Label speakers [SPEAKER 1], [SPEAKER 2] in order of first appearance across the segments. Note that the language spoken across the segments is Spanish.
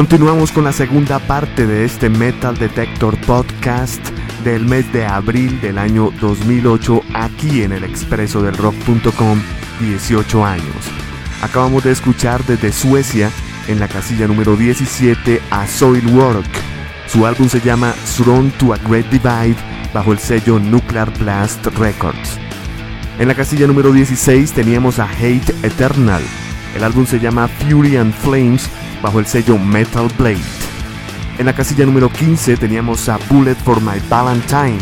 [SPEAKER 1] Continuamos con la segunda parte de este Metal Detector Podcast del mes de abril del año 2008 aquí en el expreso del rock.com 18 años. Acabamos de escuchar desde Suecia en la casilla número 17 a Soilwork. Su álbum se llama Thrown to a Great Divide bajo el sello Nuclear Blast Records. En la casilla número 16 teníamos a Hate Eternal. El álbum se llama Fury and Flames bajo el sello Metal Blade. En la casilla número 15 teníamos a Bullet for My Valentine.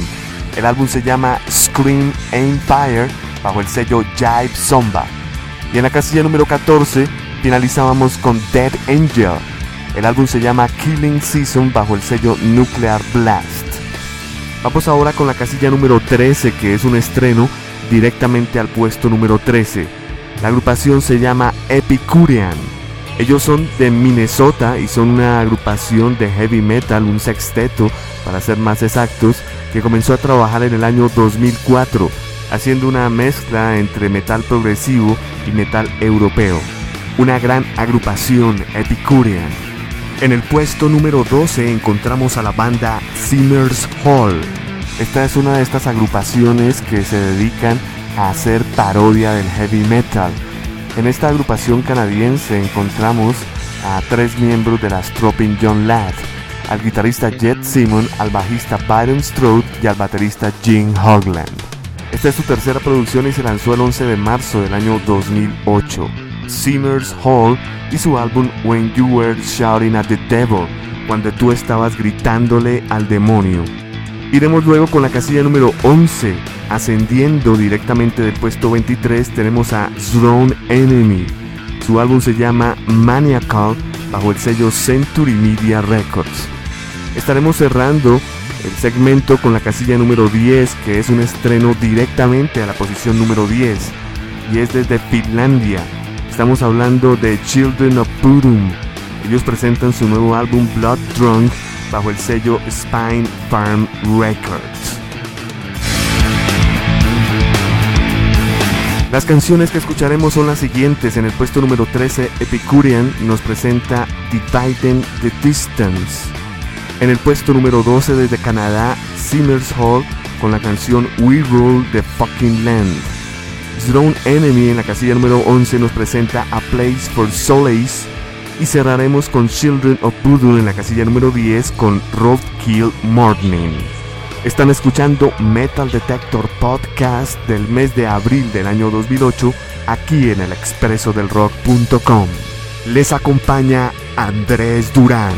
[SPEAKER 1] El álbum se llama Scream Empire bajo el sello Jive Zomba. Y en la casilla número 14 finalizábamos con Dead Angel. El álbum se llama Killing Season bajo el sello Nuclear Blast. Vamos ahora con la casilla número 13 que es un estreno directamente al puesto número 13. La agrupación se llama Epicurean. Ellos son de Minnesota y son una agrupación de heavy metal, un sexteto para ser más exactos, que comenzó a trabajar en el año 2004, haciendo una mezcla entre metal progresivo y metal europeo. Una gran agrupación Epicurean. En el puesto número 12 encontramos a la banda Simmers Hall. Esta es una de estas agrupaciones que se dedican a hacer parodia del heavy metal en esta agrupación canadiense encontramos a tres miembros de la Stroping John Ladd, al guitarrista Jet Simon, al bajista Byron Strode y al baterista Jim Hogland. Esta es su tercera producción y se lanzó el 11 de marzo del año 2008. Simmers Hall y su álbum When You Were Shouting at the Devil, cuando tú estabas gritándole al demonio. Iremos luego con la casilla número 11. Ascendiendo directamente del puesto 23 tenemos a Throne Enemy. Su álbum se llama Maniacal bajo el sello Century Media Records. Estaremos cerrando el segmento con la casilla número 10 que es un estreno directamente a la posición número 10 y es desde Finlandia. Estamos hablando de Children of Purum. Ellos presentan su nuevo álbum Blood Drunk bajo el sello Spine Farm Records. Las canciones que escucharemos son las siguientes. En el puesto número 13, Epicurean nos presenta Dividing the Distance. En el puesto número 12 desde Canadá, Simmers Hall con la canción We Rule the Fucking Land. Throne Enemy en la casilla número 11 nos presenta A Place for Solace y cerraremos con Children of Voodoo en la casilla número 10 con Roadkill Morning. Están escuchando Metal Detector Podcast del mes de abril del año 2008 aquí en el expreso del rock.com. Les acompaña Andrés Durán.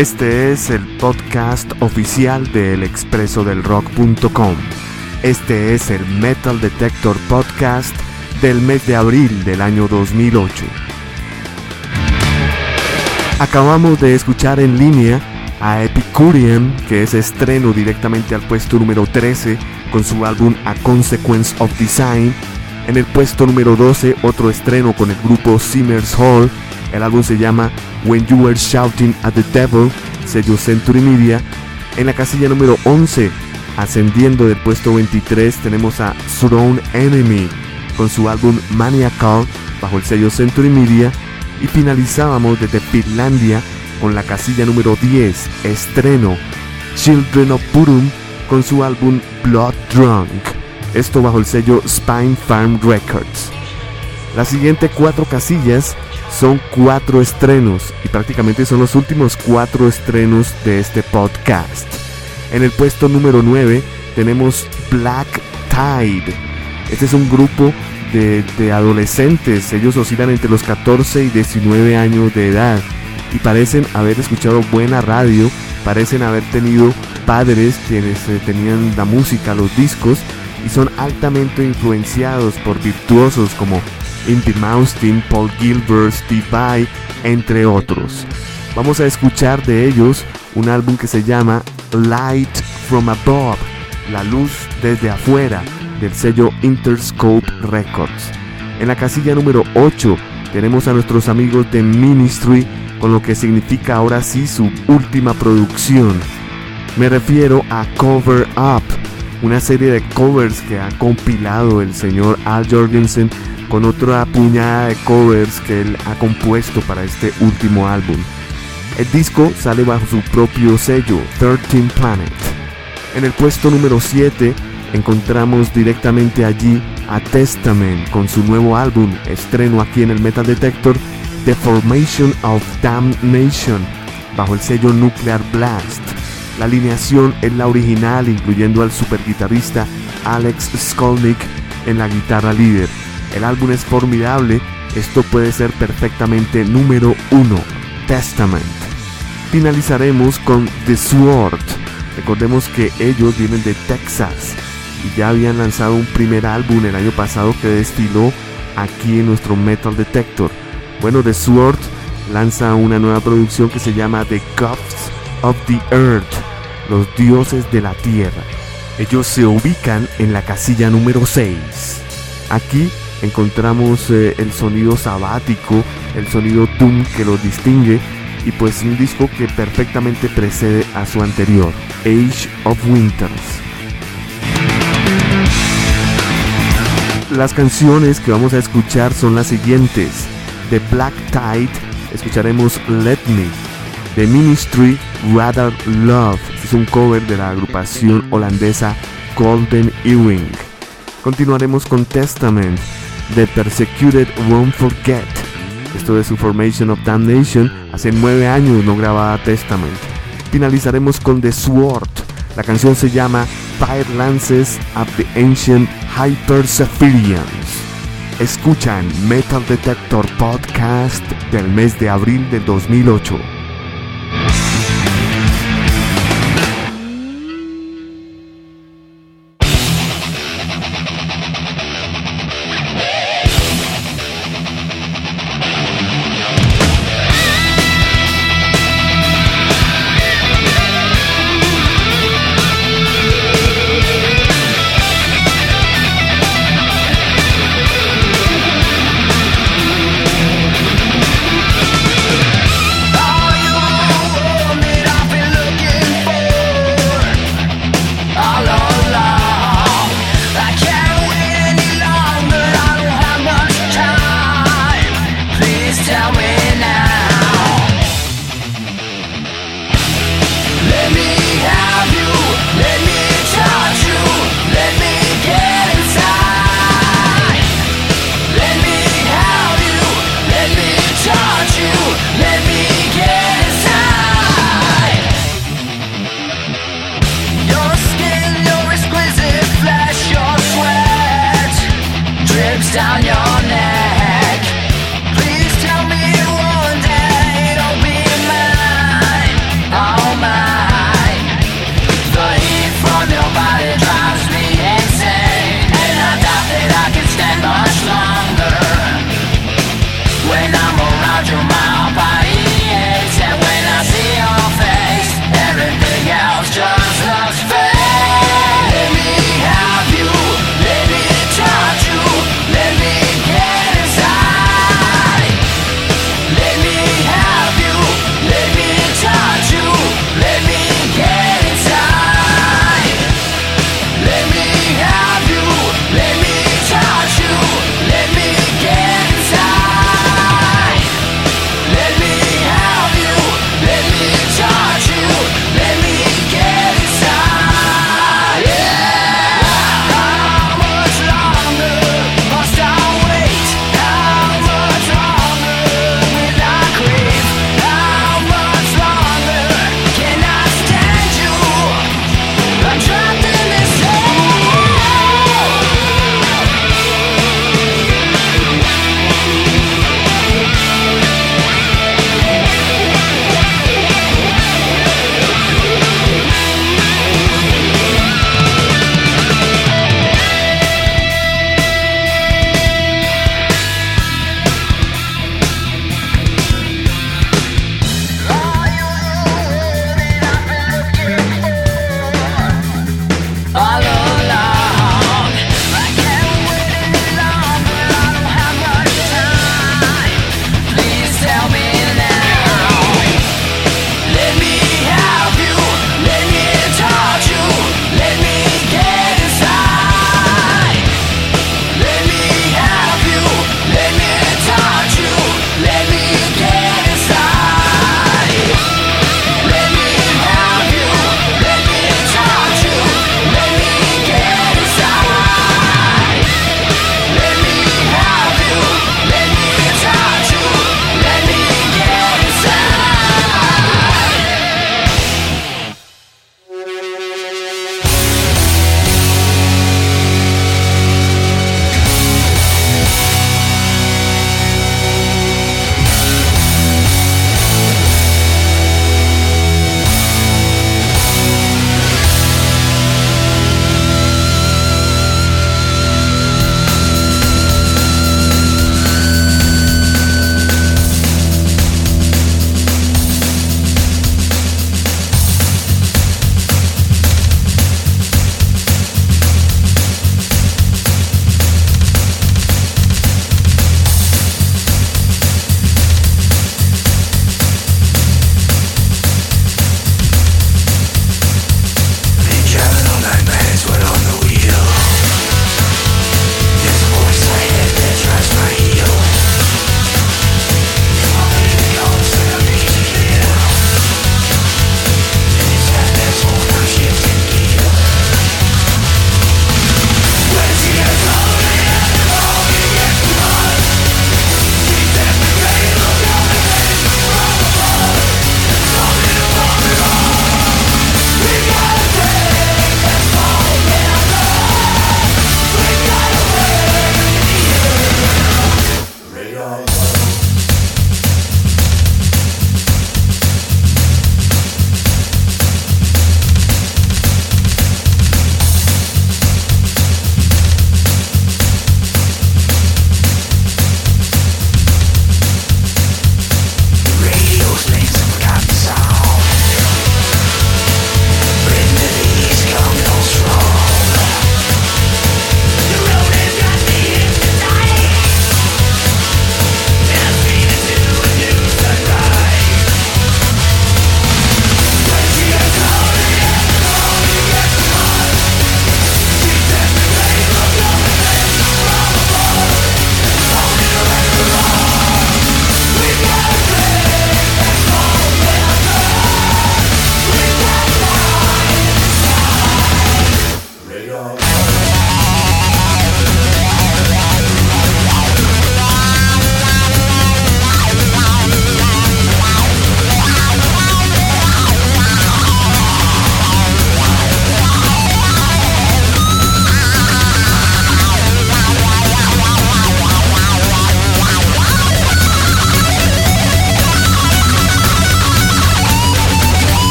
[SPEAKER 1] Este es el podcast oficial del expreso del rock.com. Este es el Metal Detector Podcast del mes de abril del año 2008. Acabamos de escuchar en línea a Epicurean, que es estreno directamente al puesto número 13 con su álbum A Consequence of Design. En el puesto número 12, otro estreno con el grupo Simmers Hall. El álbum se llama When You Were Shouting at the Devil, sello Century Media. En la casilla número 11, ascendiendo del puesto 23, tenemos a Throne Enemy con su álbum Maniacal bajo el sello Century Media. Y finalizábamos desde Finlandia con la casilla número 10, estreno Children of Purum con su álbum Blood Drunk, esto bajo el sello Spine Farm Records. Las siguientes cuatro casillas son cuatro estrenos y prácticamente son los últimos cuatro estrenos de este podcast. En el puesto número 9 tenemos Black Tide. Este es un grupo de, de, adolescentes, ellos oscilan entre los 14 y 19 años de edad y parecen haber escuchado buena radio, parecen haber tenido padres quienes eh, tenían la música, los discos y son altamente influenciados por virtuosos como Indy Maustin, Paul Gilbert, Steve entre otros. Vamos a escuchar de ellos un álbum que se llama Light from Above, la luz desde afuera, del sello Interscope Records. En la casilla número 8 tenemos a nuestros amigos de Ministry con lo que significa ahora sí su última producción. Me refiero a Cover Up, una serie de covers que ha compilado el señor Al Jorgensen con otra puñada de covers que él ha compuesto para este último álbum. El disco sale bajo su propio sello, 13 Planet. En el puesto número 7 encontramos directamente allí a Testament con su nuevo álbum, estreno aquí en el Metal Detector, The Formation of Damnation, bajo el sello Nuclear Blast. La alineación es la original, incluyendo al super guitarrista Alex Skolnick en la guitarra líder. El álbum es formidable, esto puede ser perfectamente número uno, Testament. Finalizaremos con The Sword. Recordemos que ellos vienen de Texas y ya habían lanzado un primer álbum el año pasado que desfiló aquí en nuestro Metal Detector. Bueno, The Sword lanza una nueva producción que se llama The Gods of the Earth, los dioses de la tierra. Ellos se ubican en la casilla número 6. Aquí encontramos eh, el sonido sabático, el sonido Doom que los distingue y pues un disco que perfectamente precede a su anterior, Age of Winters. Las canciones que vamos a escuchar son las siguientes. De Black Tide escucharemos Let Me. The Ministry Rather Love es un cover de la agrupación holandesa Golden Earring. Continuaremos con Testament. The Persecuted Won't Forget. Esto de su Formation of Damnation. Hace nueve años no grababa Testament. Finalizaremos con The Sword. La canción se llama Fire Lances of the Ancient Hyper Escuchan Metal Detector Podcast del mes de abril del 2008.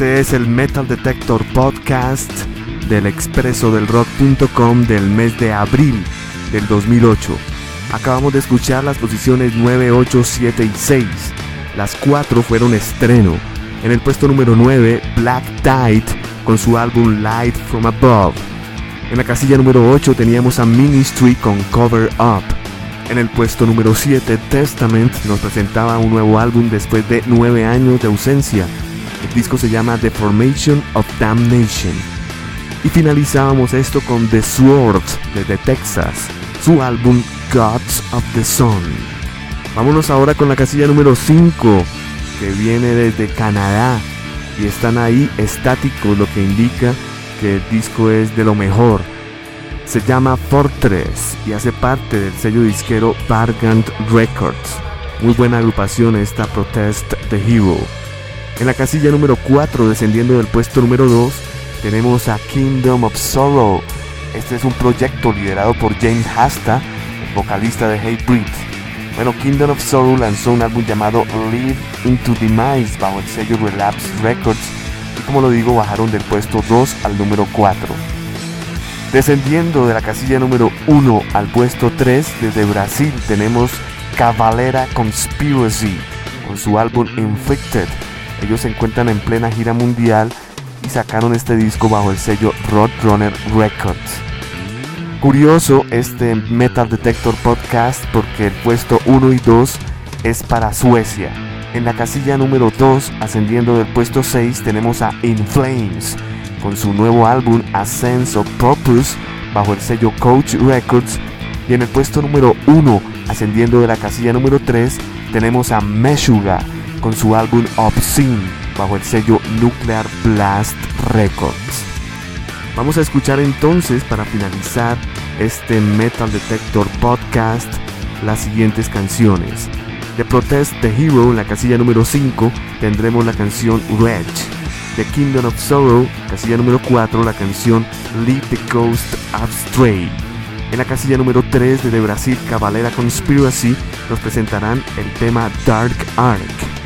[SPEAKER 1] Este es el Metal Detector Podcast del expreso del rock.com del mes de abril del 2008. Acabamos de escuchar las posiciones 9, 8, 7 y 6. Las cuatro fueron estreno. En el puesto número 9, Black Tide con su álbum Light from Above. En la casilla número 8 teníamos a Ministry con Cover Up. En el puesto número 7, Testament nos presentaba un nuevo álbum después de 9 años de ausencia. El disco se llama The Formation of Damnation. Y finalizábamos esto con The Sword desde Texas, su álbum Gods of the Sun. Vámonos ahora con la casilla número 5, que viene desde Canadá. Y están ahí estáticos, lo que indica que el disco es de lo mejor. Se llama Fortress y hace parte del sello disquero Bargant Records. Muy buena agrupación esta Protest the Hero. En la casilla número 4, descendiendo del puesto número 2, tenemos a Kingdom of Sorrow. Este es un proyecto liderado por James Hasta, vocalista de Hatebreed. Bueno, Kingdom of Sorrow lanzó un álbum llamado Live into Demise bajo el sello Relapse Records y como lo digo bajaron del puesto 2 al número 4. Descendiendo de la casilla número 1 al puesto 3 desde Brasil tenemos Cavalera Conspiracy con su álbum Infected. Ellos se encuentran en plena gira mundial y sacaron este disco bajo el sello Roadrunner Records. Curioso este Metal Detector Podcast porque el puesto 1 y 2 es para Suecia. En la casilla número 2, ascendiendo del puesto 6, tenemos a In Flames con su nuevo álbum A Sense of Purpose bajo el sello Coach Records. Y en el puesto número 1, ascendiendo de la casilla número 3, tenemos a Meshuga con su álbum Obscene bajo el sello Nuclear Blast Records. Vamos a escuchar entonces para finalizar este Metal Detector Podcast las siguientes canciones. De Protest the Hero en la casilla número 5 tendremos la canción Reg. The Kingdom of Sorrow, casilla número 4, la canción Leave the Coast Astray. En la casilla número 3 de The Brasil Cavalera Conspiracy nos presentarán el tema Dark Ark.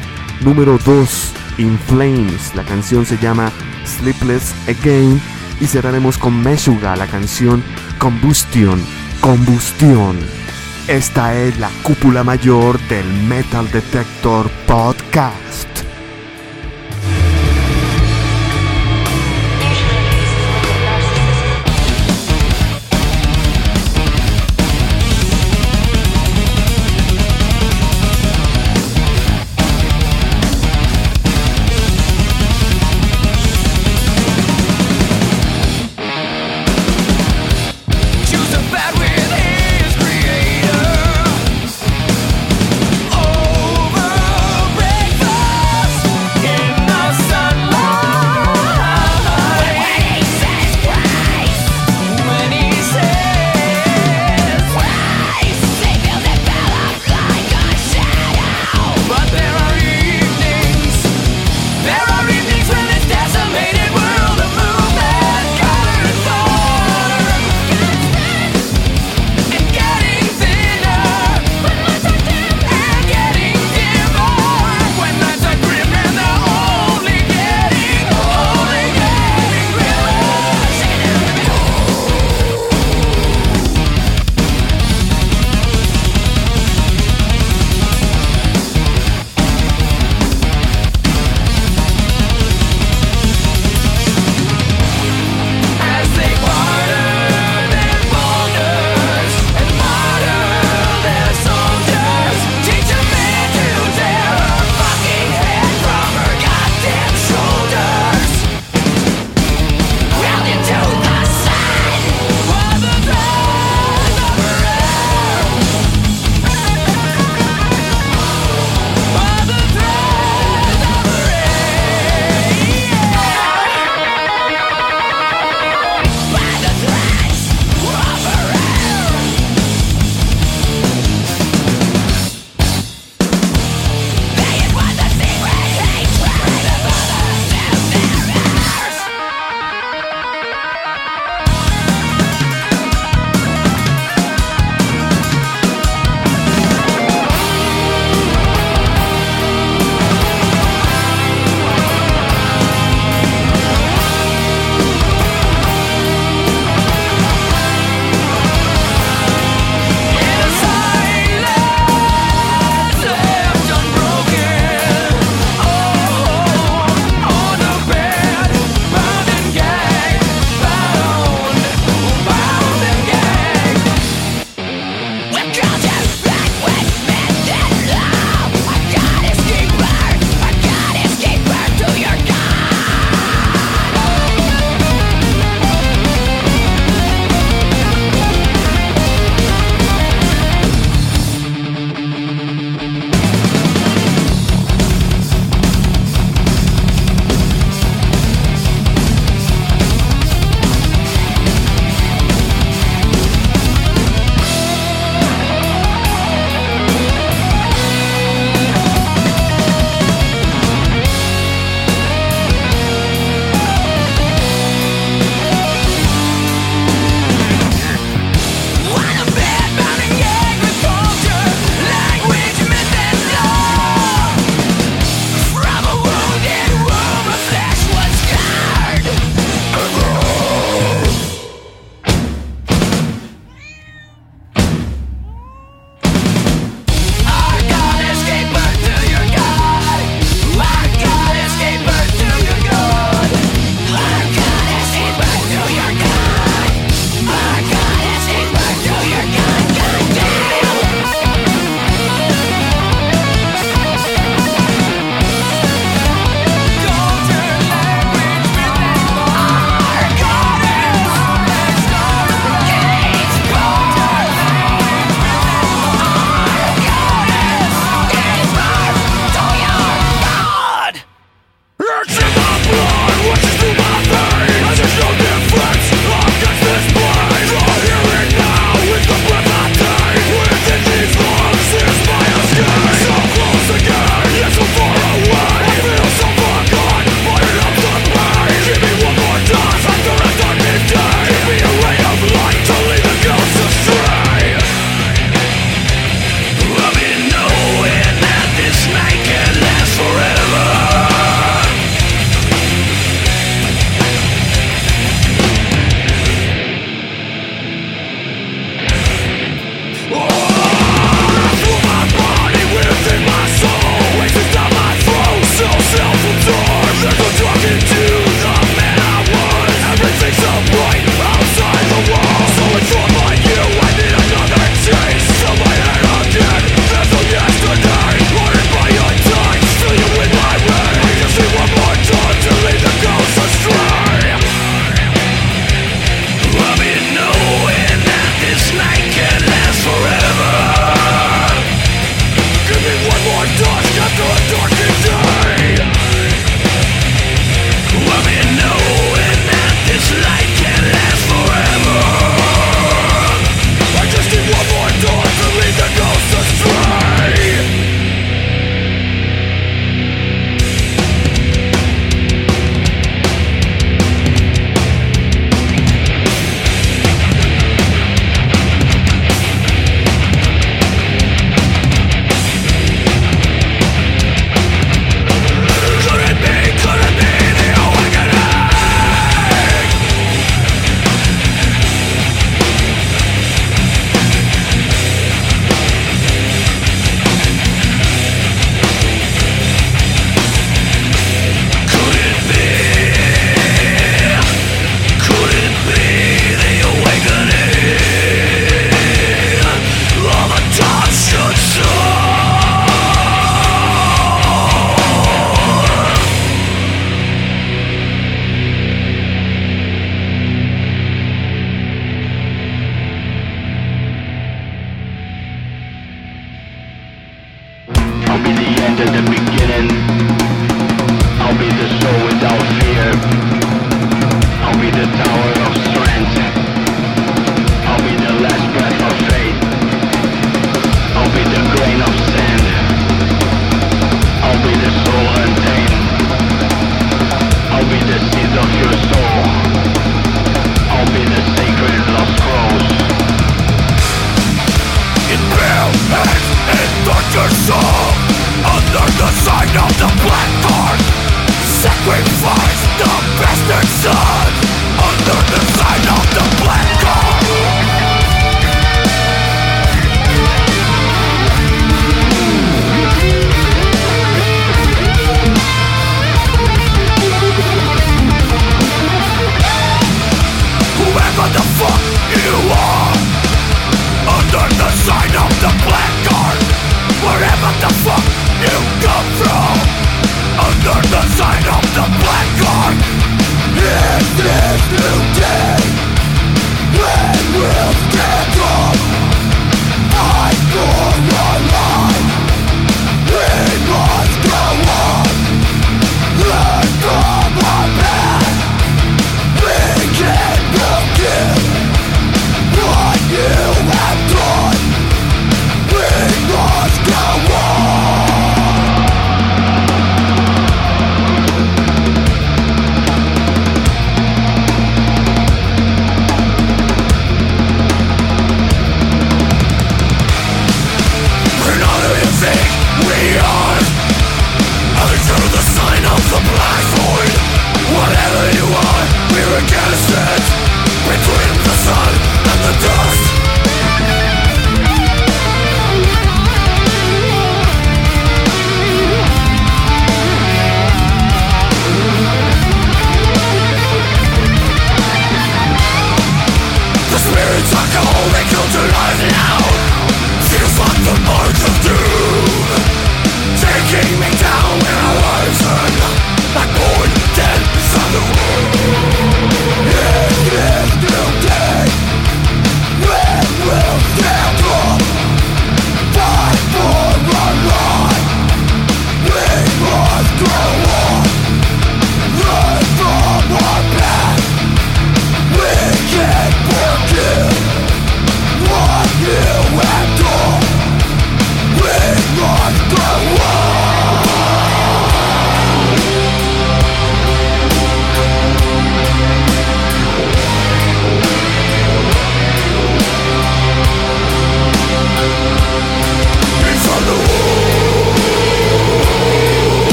[SPEAKER 1] Número 2, In Flames, la canción se llama Sleepless Again y cerraremos con Meshuga, la canción Combustion, Combustión. Esta es la cúpula mayor del Metal Detector Podcast.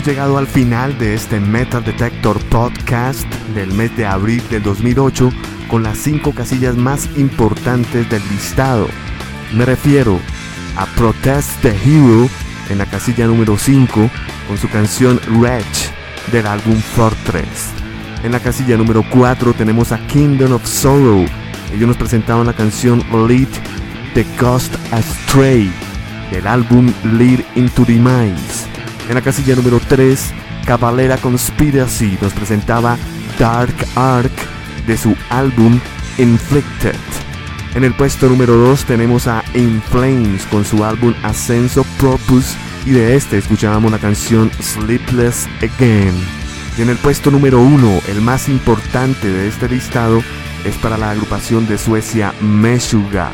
[SPEAKER 1] Hemos llegado al final de este Metal Detector Podcast del mes de abril del 2008 con las cinco casillas más importantes del listado. Me refiero a Protest the Hero en la casilla número 5 con su canción Wretch del álbum Fortress. En la casilla número 4 tenemos a Kingdom of Sorrow. Ellos nos presentaron la canción Lead the Ghost Astray del álbum Lead into the Minds. En la casilla número 3, Cavalera Conspiracy nos presentaba Dark Ark de su álbum Inflicted. En el puesto número 2 tenemos a In Flames con su álbum Ascenso Propus y de este escuchábamos la canción Sleepless Again. Y en el puesto número 1, el más importante de este listado, es para la agrupación de Suecia Meshuga.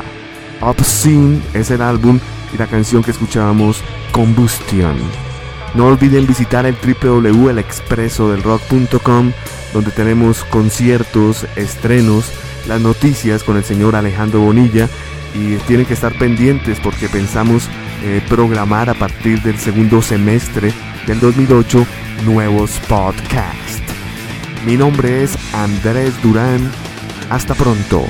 [SPEAKER 1] Obscene es el álbum y la canción que escuchábamos Combustion. No olviden visitar el www.elexpresodelrock.com donde tenemos conciertos, estrenos, las noticias con el señor Alejandro Bonilla y tienen que estar pendientes porque pensamos eh, programar a partir del segundo semestre del 2008 nuevos podcasts. Mi nombre es Andrés Durán. Hasta pronto.